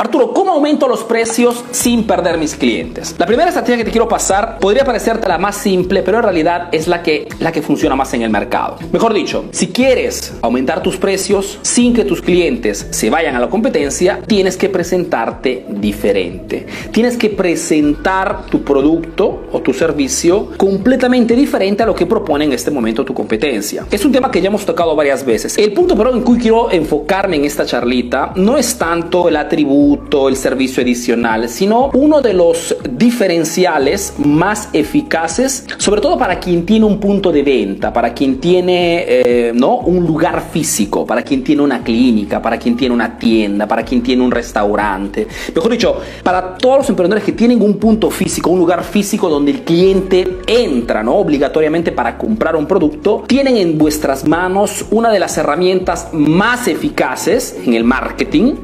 Arturo, ¿cómo aumento los precios sin perder mis clientes? La primera estrategia que te quiero pasar podría parecerte la más simple, pero en realidad es la que, la que funciona más en el mercado. Mejor dicho, si quieres aumentar tus precios sin que tus clientes se vayan a la competencia, tienes que presentarte diferente. Tienes que presentar tu producto o tu servicio completamente diferente a lo que propone en este momento tu competencia. Es un tema que ya hemos tocado varias veces. El punto pero en que quiero enfocarme en esta charlita no es tanto el atributo, el servicio adicional, sino uno de los diferenciales más eficaces, sobre todo para quien tiene un punto de venta, para quien tiene eh, ¿no? un lugar físico, para quien tiene una clínica, para quien tiene una tienda, para quien tiene un restaurante. Mejor dicho, para todos los emprendedores que tienen un punto físico, un lugar físico donde el cliente entra ¿no? obligatoriamente para comprar un producto, tienen en vuestras manos una de las herramientas más eficaces en el marketing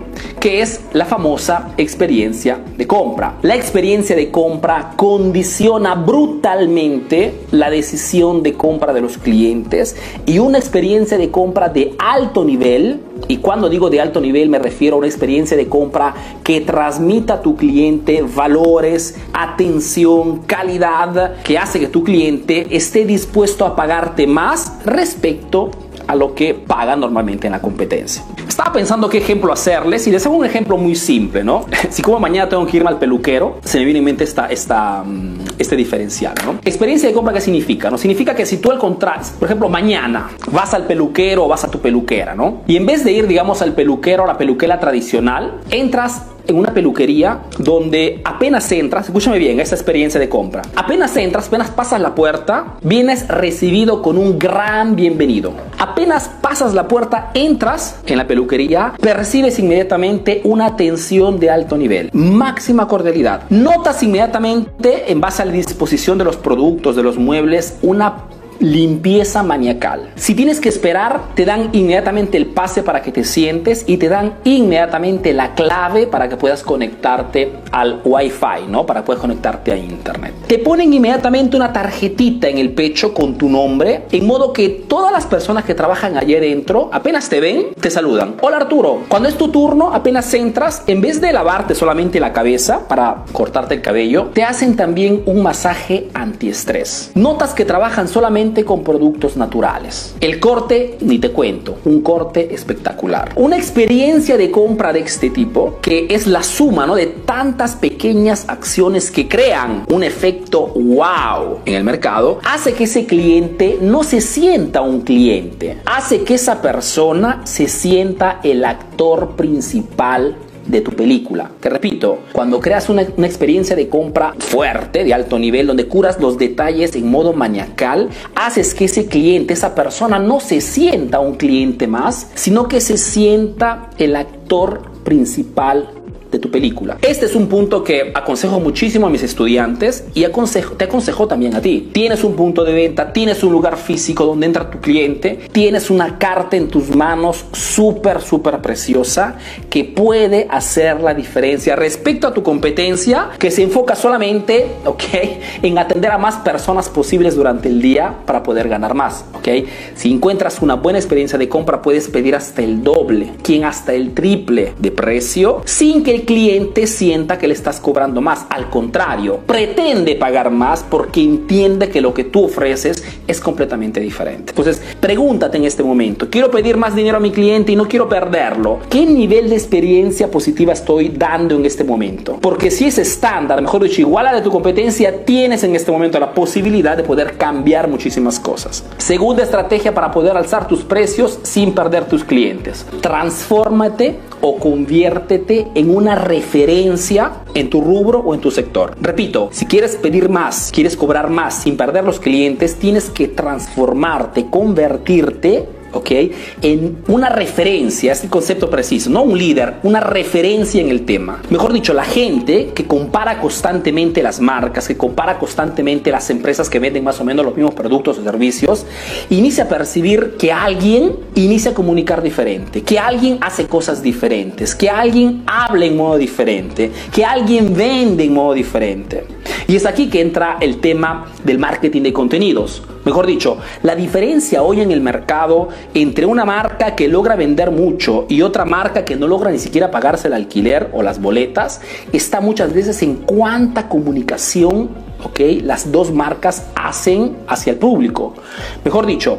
que es la famosa experiencia de compra. La experiencia de compra condiciona brutalmente la decisión de compra de los clientes y una experiencia de compra de alto nivel, y cuando digo de alto nivel me refiero a una experiencia de compra que transmita a tu cliente valores, atención, calidad, que hace que tu cliente esté dispuesto a pagarte más respecto a lo que paga normalmente en la competencia. Estaba pensando qué ejemplo hacerles y les hago un ejemplo muy simple, ¿no? Si como mañana tengo que irme al peluquero, se me viene en mente esta, esta, mm, este diferencial, ¿no? Experiencia de compra, ¿qué significa? ¿no? Significa que si tú al contrario, por ejemplo, mañana vas al peluquero o vas a tu peluquera, ¿no? Y en vez de ir, digamos, al peluquero o la peluquera tradicional, entras en una peluquería donde apenas entras, escúchame bien, esta experiencia de compra. Apenas entras, apenas pasas la puerta, vienes recibido con un gran bienvenido. Apenas pasas la puerta, entras en la peluquería, percibes inmediatamente una atención de alto nivel, máxima cordialidad. Notas inmediatamente, en base a la disposición de los productos, de los muebles, una limpieza maniacal. Si tienes que esperar, te dan inmediatamente el pase para que te sientes y te dan inmediatamente la clave para que puedas conectarte al Wi-Fi, ¿no? Para poder conectarte a internet. Te ponen inmediatamente una tarjetita en el pecho con tu nombre, en modo que todas las personas que trabajan allí dentro, apenas te ven, te saludan. Hola Arturo, cuando es tu turno, apenas entras, en vez de lavarte solamente la cabeza para cortarte el cabello, te hacen también un masaje antiestrés. Notas que trabajan solamente con productos naturales. El corte, ni te cuento, un corte espectacular. Una experiencia de compra de este tipo, que es la suma ¿no? de tantas pequeñas acciones que crean un efecto wow en el mercado, hace que ese cliente no se sienta un cliente, hace que esa persona se sienta el actor principal de tu película. Te repito, cuando creas una, experiencia de compra fuerte, de alto nivel, donde curas los detalles en modo maniacal, haces que ese cliente, esa persona no se sienta un cliente más, sino que se sienta el actor principal de tu película. Este es un punto que aconsejo muchísimo a mis estudiantes y aconsejo, te aconsejo también a ti. Tienes un punto de venta, tienes un lugar físico donde entra tu cliente, tienes una carta en tus manos súper, súper preciosa que puede hacer la diferencia respecto a tu competencia que se enfoca solamente, ok, en atender a más personas posibles durante el día para poder ganar más, ok. Si encuentras una buena experiencia de compra puedes pedir hasta el doble, quien hasta el triple de precio sin que el cliente sienta que le estás cobrando más. Al contrario, pretende pagar más porque entiende que lo que tú ofreces es completamente diferente. Entonces, pregúntate en este momento, quiero pedir más dinero a mi cliente y no quiero perderlo. ¿Qué nivel de experiencia positiva estoy dando en este momento? Porque si es estándar, mejor dicho, igual a de tu competencia, tienes en este momento la posibilidad de poder cambiar muchísimas cosas. Segunda estrategia para poder alzar tus precios sin perder tus clientes. Transfórmate o conviértete en una referencia en tu rubro o en tu sector. Repito, si quieres pedir más, quieres cobrar más sin perder los clientes, tienes que transformarte, convertirte ¿ok? En una referencia, este concepto preciso, no un líder, una referencia en el tema. Mejor dicho, la gente que compara constantemente las marcas, que compara constantemente las empresas que venden más o menos los mismos productos o servicios, inicia a percibir que alguien inicia a comunicar diferente, que alguien hace cosas diferentes, que alguien habla en modo diferente, que alguien vende en modo diferente. Y es aquí que entra el tema del marketing de contenidos. Mejor dicho, la diferencia hoy en el mercado entre una marca que logra vender mucho y otra marca que no logra ni siquiera pagarse el alquiler o las boletas está muchas veces en cuánta comunicación okay, las dos marcas hacen hacia el público. Mejor dicho,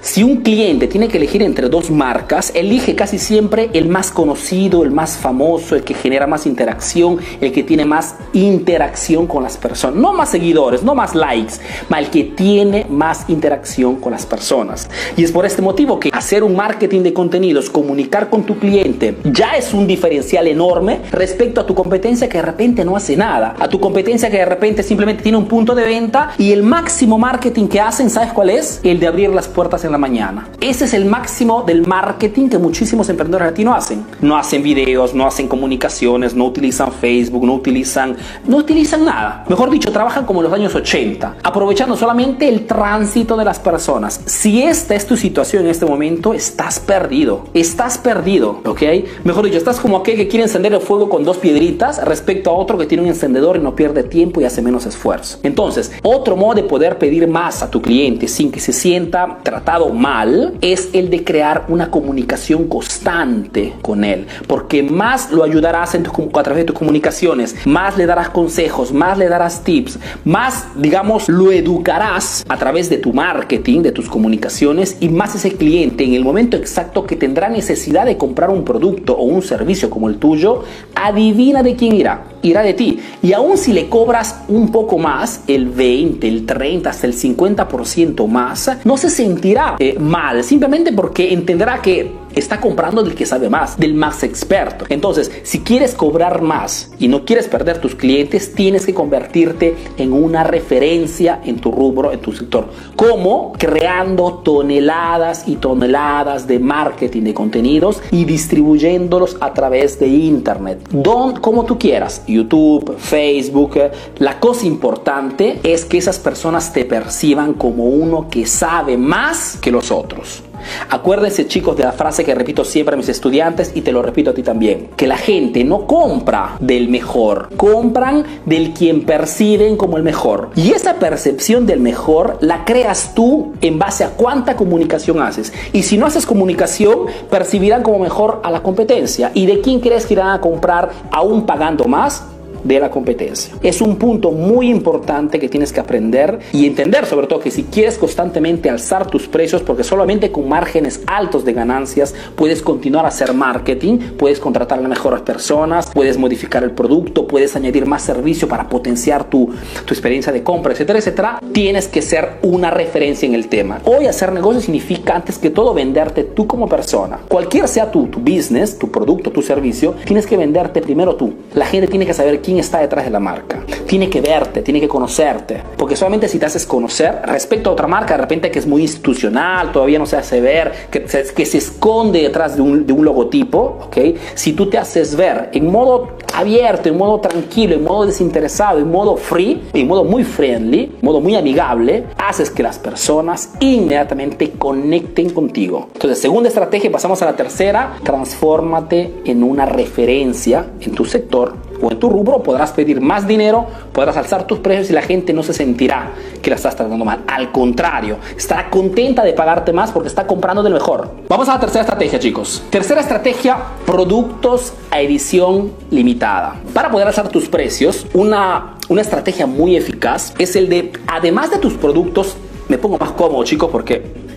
si un cliente tiene que elegir entre dos marcas, elige casi siempre el más conocido, el más famoso, el que genera más interacción, el que tiene más interacción con las personas. No más seguidores, no más likes, el que tiene más interacción con las personas. Y es por este motivo que hacer un marketing de contenidos, comunicar con tu cliente, ya es un diferencial enorme respecto a tu competencia que de repente no hace nada. A tu competencia que de repente simplemente tiene un punto de venta y el máximo marketing que hacen, ¿sabes cuál es? El de abrir las puertas la mañana. Ese es el máximo del marketing que muchísimos emprendedores latinos hacen. No hacen videos, no hacen comunicaciones, no utilizan Facebook, no utilizan, no utilizan nada. Mejor dicho, trabajan como en los años 80, aprovechando solamente el tránsito de las personas. Si esta es tu situación en este momento, estás perdido. Estás perdido, ¿ok? Mejor dicho, estás como aquel que quiere encender el fuego con dos piedritas respecto a otro que tiene un encendedor y no pierde tiempo y hace menos esfuerzo. Entonces, otro modo de poder pedir más a tu cliente sin que se sienta tratado mal es el de crear una comunicación constante con él, porque más lo ayudarás a través de tus comunicaciones, más le darás consejos, más le darás tips, más, digamos, lo educarás a través de tu marketing, de tus comunicaciones y más ese cliente en el momento exacto que tendrá necesidad de comprar un producto o un servicio como el tuyo, adivina de quién irá irá de ti. Y aún si le cobras un poco más, el 20, el 30, hasta el 50% más, no se sentirá eh, mal, simplemente porque entenderá que está comprando del que sabe más, del más experto. Entonces, si quieres cobrar más y no quieres perder tus clientes, tienes que convertirte en una referencia en tu rubro, en tu sector. como Creando toneladas y toneladas de marketing de contenidos y distribuyéndolos a través de Internet. Don, como tú quieras, YouTube, Facebook. La cosa importante es que esas personas te perciban como uno que sabe más que los otros. Acuérdense chicos de la frase que repito siempre a mis estudiantes y te lo repito a ti también, que la gente no compra del mejor, compran del quien perciben como el mejor. Y esa percepción del mejor la creas tú en base a cuánta comunicación haces. Y si no haces comunicación, percibirán como mejor a la competencia. ¿Y de quién crees que irán a comprar aún pagando más? De la competencia. Es un punto muy importante que tienes que aprender y entender sobre todo que si quieres constantemente alzar tus precios, porque solamente con márgenes altos de ganancias puedes continuar a hacer marketing, puedes contratar a mejores personas, puedes modificar el producto, puedes añadir más servicio para potenciar tu, tu experiencia de compra, etcétera, etcétera, tienes que ser una referencia en el tema. Hoy hacer negocio significa antes que todo venderte tú como persona. Cualquier sea tu, tu business, tu producto, tu servicio, tienes que venderte primero tú. La gente tiene que saber quién está detrás de la marca. Tiene que verte, tiene que conocerte. Porque solamente si te haces conocer respecto a otra marca, de repente que es muy institucional, todavía no se hace ver, que, que se esconde detrás de un, de un logotipo, ¿ok? Si tú te haces ver en modo abierto, en modo tranquilo, en modo desinteresado, en modo free, en modo muy friendly, en modo muy amigable, haces que las personas inmediatamente conecten contigo. Entonces, segunda estrategia, pasamos a la tercera, transfórmate en una referencia en tu sector o en tu rubro podrás pedir más dinero, podrás alzar tus precios y la gente no se sentirá que la estás tratando mal. Al contrario, estará contenta de pagarte más porque está comprando del mejor. Vamos a la tercera estrategia, chicos. Tercera estrategia, productos a edición limitada. Para poder alzar tus precios, una, una estrategia muy eficaz es el de, además de tus productos, me pongo más cómodo, chicos, porque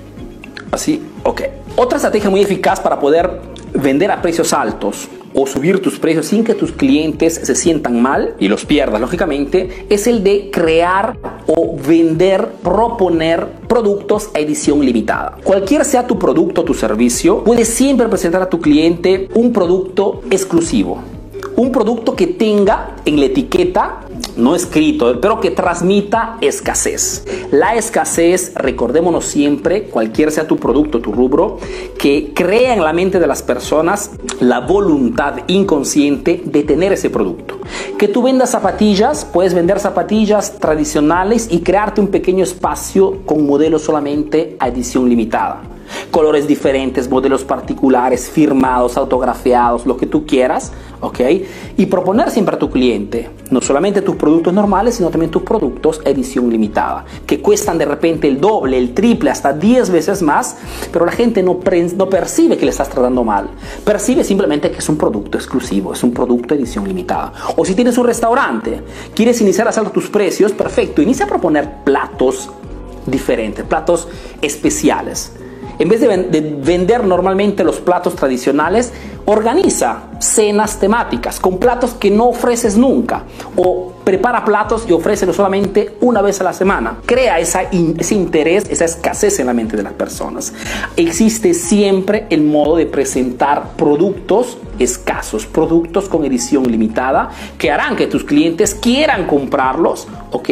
así, ok. Otra estrategia muy eficaz para poder vender a precios altos o subir tus precios sin que tus clientes se sientan mal y los pierdas, lógicamente, es el de crear o vender, proponer productos a edición limitada. Cualquier sea tu producto o tu servicio, puedes siempre presentar a tu cliente un producto exclusivo. Un producto que tenga en la etiqueta no escrito, pero que transmita escasez. La escasez, recordémonos siempre, cualquier sea tu producto, tu rubro, que crea en la mente de las personas la voluntad inconsciente de tener ese producto. Que tú vendas zapatillas, puedes vender zapatillas tradicionales y crearte un pequeño espacio con modelos solamente a edición limitada. Colores diferentes, modelos particulares, firmados, autografiados, lo que tú quieras, ¿ok? Y proponer siempre a tu cliente no solamente tus productos normales, sino también tus productos edición limitada, que cuestan de repente el doble, el triple, hasta 10 veces más, pero la gente no, no percibe que le estás tratando mal, percibe simplemente que es un producto exclusivo, es un producto edición limitada. O si tienes un restaurante, quieres iniciar a hacer tus precios, perfecto, inicia a proponer platos diferentes, platos especiales. En vez de, vender normalmente los platos tradicionales, organiza cenas temáticas con platos que no ofreces nunca o prepara platos y ofrécelos solamente una vez a la semana. Crea esa ese interés, esa escasez en la mente de las personas. Existe siempre el modo de presentar productos escasos, productos con edición limitada que harán que tus clientes quieran comprarlos, ¿ok?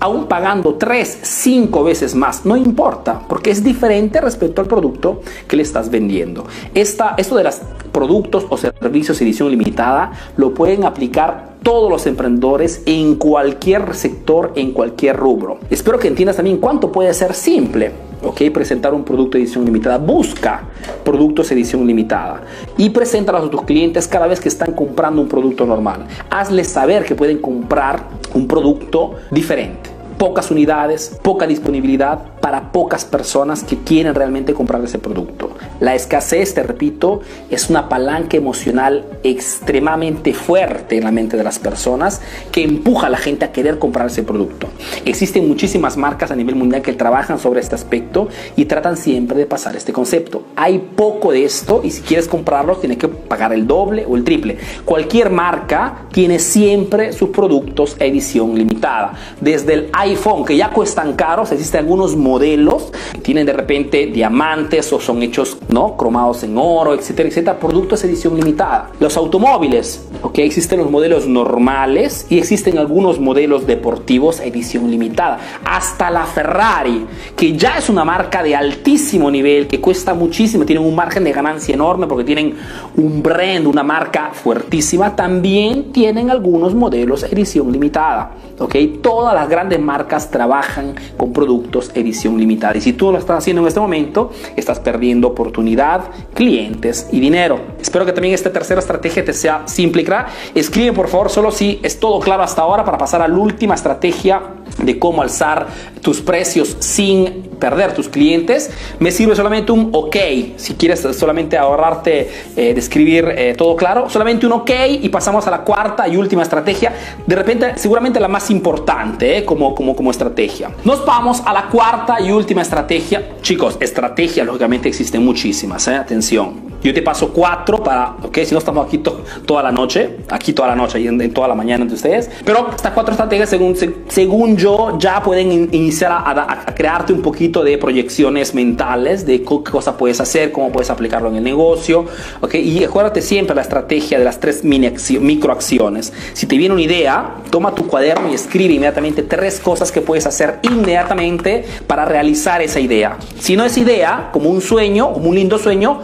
Aún pagando 3, 5 veces más, no importa, porque es diferente respecto al producto que le estás vendiendo. Esta, esto de los productos o servicios edición limitada lo pueden aplicar todos los emprendedores en cualquier sector, en cualquier rubro. Espero que entiendas también cuánto puede ser simple. ¿ok? Presentar un producto edición limitada. Busca productos edición limitada y preséntalos a tus clientes cada vez que están comprando un producto normal. Hazles saber que pueden comprar un producto diferente pocas unidades, poca disponibilidad para pocas personas que quieren realmente comprar ese producto. La escasez, te repito, es una palanca emocional extremadamente fuerte en la mente de las personas que empuja a la gente a querer comprar ese producto. Existen muchísimas marcas a nivel mundial que trabajan sobre este aspecto y tratan siempre de pasar este concepto. Hay poco de esto y si quieres comprarlo tienes que pagar el doble o el triple. Cualquier marca tiene siempre sus productos edición limitada. Desde el iPhone, que ya cuestan caros, existen algunos modelos que tienen de repente diamantes o son hechos ¿no? cromados en oro, etcétera, etcétera. Productos edición limitada. Los automóviles, ok, existen los modelos normales y existen algunos modelos deportivos edición limitada. Hasta la Ferrari, que ya es una marca de altísimo nivel, que cuesta muchísimo, tienen un margen de ganancia enorme porque tienen un brand, una marca fuertísima, también tienen algunos modelos edición limitada. ¿ok? Todas las grandes marcas trabajan con productos edición limitada. Y si tú lo estás haciendo en este momento, estás perdiendo oportunidad, clientes y dinero. Espero que también esta tercera estrategia te sea simple y clara. Escribe por favor solo si es todo claro hasta ahora para pasar a la última estrategia de cómo alzar tus precios sin perder tus clientes. Me sirve solamente un OK. Si quieres solamente ahorrarte eh, de escribir eh, todo claro, solamente un OK y pasamos a la cuarta y última estrategia. De repente, seguramente la más importante eh, como, como, como estrategia. Nos vamos a la cuarta y última estrategia. Chicos, estrategias lógicamente existen muchísimas. Atención. Yo te paso cuatro para, ok, si no estamos aquí toda la noche, aquí toda la noche y en, toda la mañana entre ustedes. Pero estas cuatro estrategias, según, según yo, ya pueden iniciar a, crearte un poquito de proyecciones mentales de qué cosa puedes hacer, cómo puedes aplicarlo en el negocio, ok. Y acuérdate siempre la estrategia de las tres microacciones. Si te viene una idea, toma tu cuaderno y escribe inmediatamente tres cosas que puedes hacer inmediatamente para realizar esa idea. Si no es idea, como un sueño, como un lindo sueño,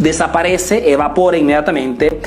desaparece, evapora inmediatamente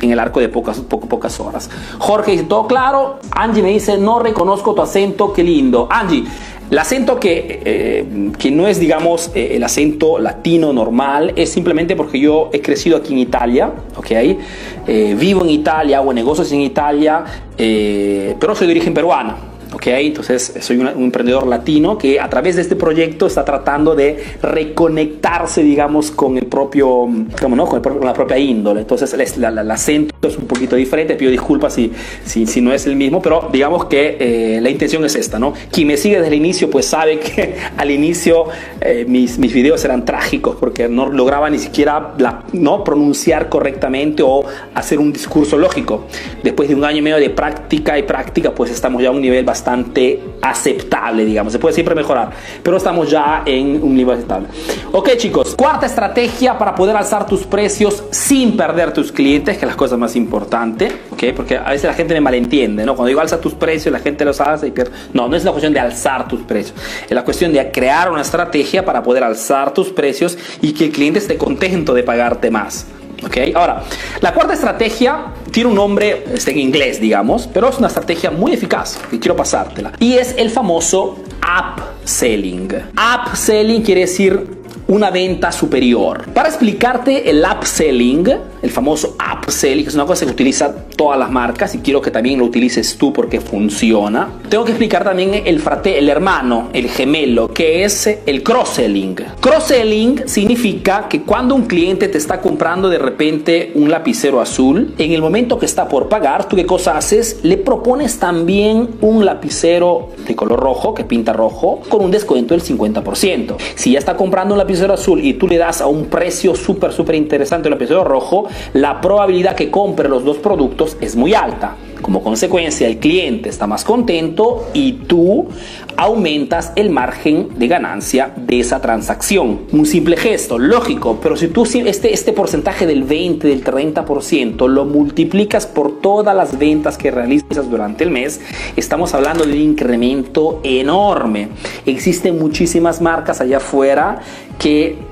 en el arco de pocas, pocas horas. Jorge dice, todo claro. Angie me dice, no reconozco tu acento, qué lindo. Angie, el acento que, eh, que no es, digamos, eh, el acento latino normal, es simplemente porque yo he crecido aquí en Italia, ¿ok? Eh, vivo en Italia, hago negocios en Italia, pero soy de origen peruano. ¿Ok? Entonces soy un, emprendedor latino que a través de este proyecto está tratando de reconectarse, digamos, con el propio, ¿no? con, la propia índole. Entonces el, acento es un poquito diferente, pido disculpas si, si, si no es el mismo, pero digamos que eh, la intención es esta, ¿no? Quien me sigue desde el inicio pues sabe que al inicio eh, mis, mis videos eran trágicos porque no lograba ni siquiera la, ¿no? pronunciar correctamente o hacer un discurso lógico. Después de un año y medio de práctica y práctica pues estamos ya a un nivel bastante bastante aceptable, digamos. Se puede siempre mejorar, pero estamos ya en un nivel aceptable. Ok, chicos, cuarta estrategia para poder alzar tus precios sin perder tus clientes, que es la cosa más importante, ok, porque a veces la gente me malentiende, ¿no? Cuando digo alza tus precios, la gente los alza y pierde. No, no es la cuestión de alzar tus precios, es la cuestión de crear una estrategia para poder alzar tus precios y que el cliente esté contento de pagarte más. Okay. Ahora, la cuarta estrategia tiene un nombre este, en inglés, digamos, pero es una estrategia muy eficaz y quiero pasártela. Y es el famoso upselling. Upselling quiere decir una venta superior. Para explicarte el upselling, el famoso upselling, que es una cosa que utiliza todas las marcas y quiero que también lo utilices tú porque funciona, tengo que explicar también el frate, el hermano, el gemelo, que es el cross-selling. Cross-selling significa que cuando un cliente te está comprando de repente un lapicero azul, en el momento que está por pagar, ¿tú qué cosa haces? Le propones también un lapicero de color rojo, que pinta rojo, con un descuento del 50%. Si ya está comprando un lapicero azul y tú le das a un precio súper, súper interesante el lapicero rojo, la probabilidad que compre los dos productos es muy alta. Como consecuencia, el cliente está más contento y tú aumentas el margen de ganancia de esa transacción. Un simple gesto, lógico, pero si tú este, este porcentaje del 20, del 30% lo multiplicas por todas las ventas que realizas durante el mes, estamos hablando de un incremento enorme. Existen muchísimas marcas allá afuera que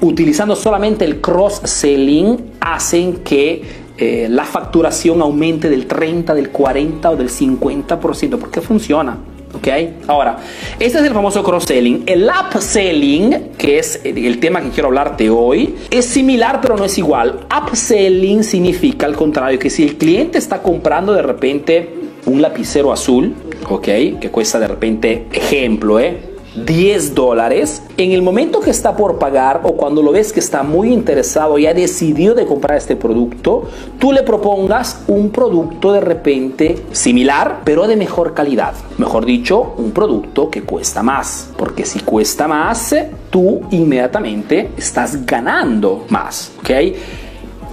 utilizando solamente el cross-selling hacen que eh, la facturación aumente del 30, del 40 o del 50%, porque funciona. ¿Ok? Ahora, este es el famoso cross-selling. El upselling, que es el tema que quiero hablarte hoy, es similar pero no es igual. Upselling significa al contrario que si el cliente está comprando de repente un lapicero azul, ¿ok? Que cuesta de repente, ejemplo, ¿eh? 10 dólares, en el momento que está por pagar o cuando lo ves que está muy interesado y ha decidido de comprar este producto, tú le propongas un producto de repente similar, pero de mejor calidad. Mejor dicho, un producto que cuesta más. Porque si cuesta más, tú inmediatamente estás ganando más. ¿Ok?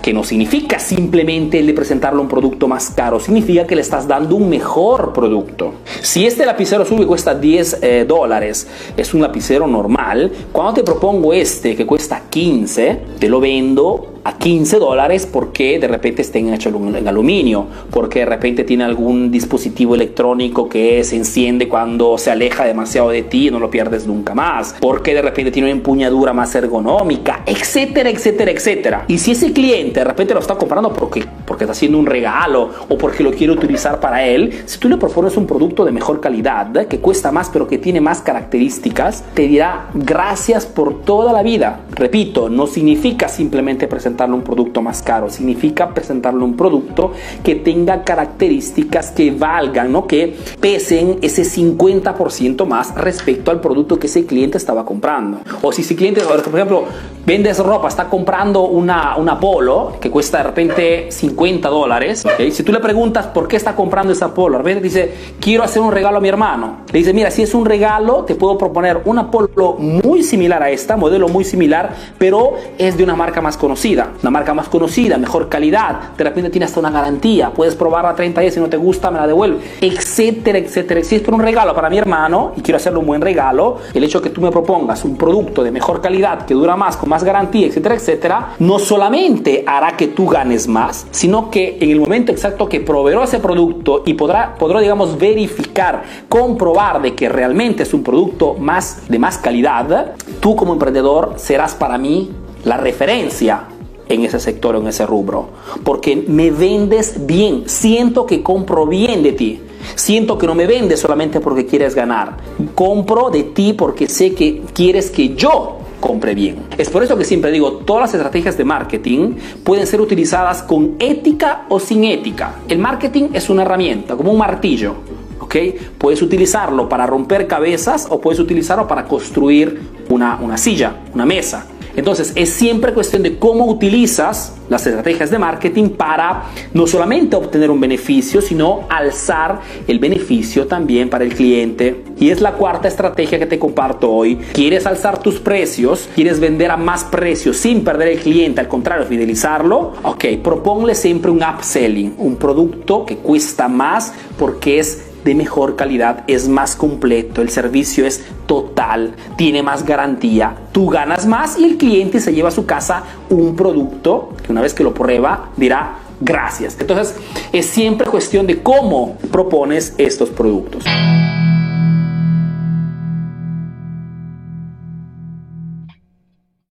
Que no significa simplemente el de presentarle un producto más caro, significa que le estás dando un mejor producto. Si este lapicero que cuesta 10 eh, dólares es un lapicero normal, cuando te propongo este que cuesta 15, te lo vendo a 15 dólares porque de repente estén hecho en aluminio, porque de repente tiene algún dispositivo electrónico que se enciende cuando se aleja demasiado de ti y no lo pierdes nunca más, porque de repente tiene una empuñadura más ergonómica, etcétera, etcétera, etcétera. Y si ese cliente de repente lo está comprando porque, porque está haciendo un regalo o porque lo quiere utilizar para él, si tú le propones un producto de mejor calidad, que cuesta más pero que tiene más características, te dirá gracias por toda la vida. Repito, no significa simplemente presentar un producto más caro, significa presentarle un producto que tenga características que valgan, ¿no? que pesen ese 50% más respecto al producto que ese cliente estaba comprando. O si ese cliente, por ejemplo, vendes ropa, está comprando una, una polo que cuesta de repente 50 dólares, si tú le preguntas por qué está comprando esa polo, de dice, quiero hacer un regalo a mi hermano. Le dice, mira, si es un regalo, te puedo proponer una polo muy similar a esta, modelo muy similar, pero es de una marca más conocida una marca más conocida, mejor calidad, de repente tiene hasta una garantía, puedes probarla 30 días, si no te gusta me la devuelve, etcétera, etcétera. Si es por un regalo para mi hermano y quiero hacerle un buen regalo, el hecho que tú me propongas un producto de mejor calidad, que dura más, con más garantía, etcétera, etcétera, no solamente hará que tú ganes más, sino que en el momento exacto que proveeró ese producto y podrá, podrá digamos, verificar, comprobar de que realmente es un producto más de más calidad, tú como emprendedor serás para mí la referencia en ese sector o en ese rubro. Porque me vendes bien, siento que compro bien de ti. Siento que no me vendes solamente porque quieres ganar. Compro de ti porque sé que quieres que yo compre bien. Es por eso que siempre digo, todas las estrategias de marketing pueden ser utilizadas con ética o sin ética. El marketing es una herramienta, como un martillo. ¿ok? Puedes utilizarlo para romper cabezas o puedes utilizarlo para construir una, una silla, una mesa. Entonces es siempre cuestión de cómo utilizas las estrategias de marketing para no solamente obtener un beneficio, sino alzar el beneficio también para el cliente. Y es la cuarta estrategia que te comparto hoy. ¿Quieres alzar tus precios? ¿Quieres vender a más precios sin perder el cliente? Al contrario, fidelizarlo. Ok, proponle siempre un upselling, un producto que cuesta más porque es de mejor calidad, es más completo, el servicio es total, tiene más garantía, tú ganas más y el cliente se lleva a su casa un producto que una vez que lo prueba dirá gracias. Entonces es siempre cuestión de cómo propones estos productos.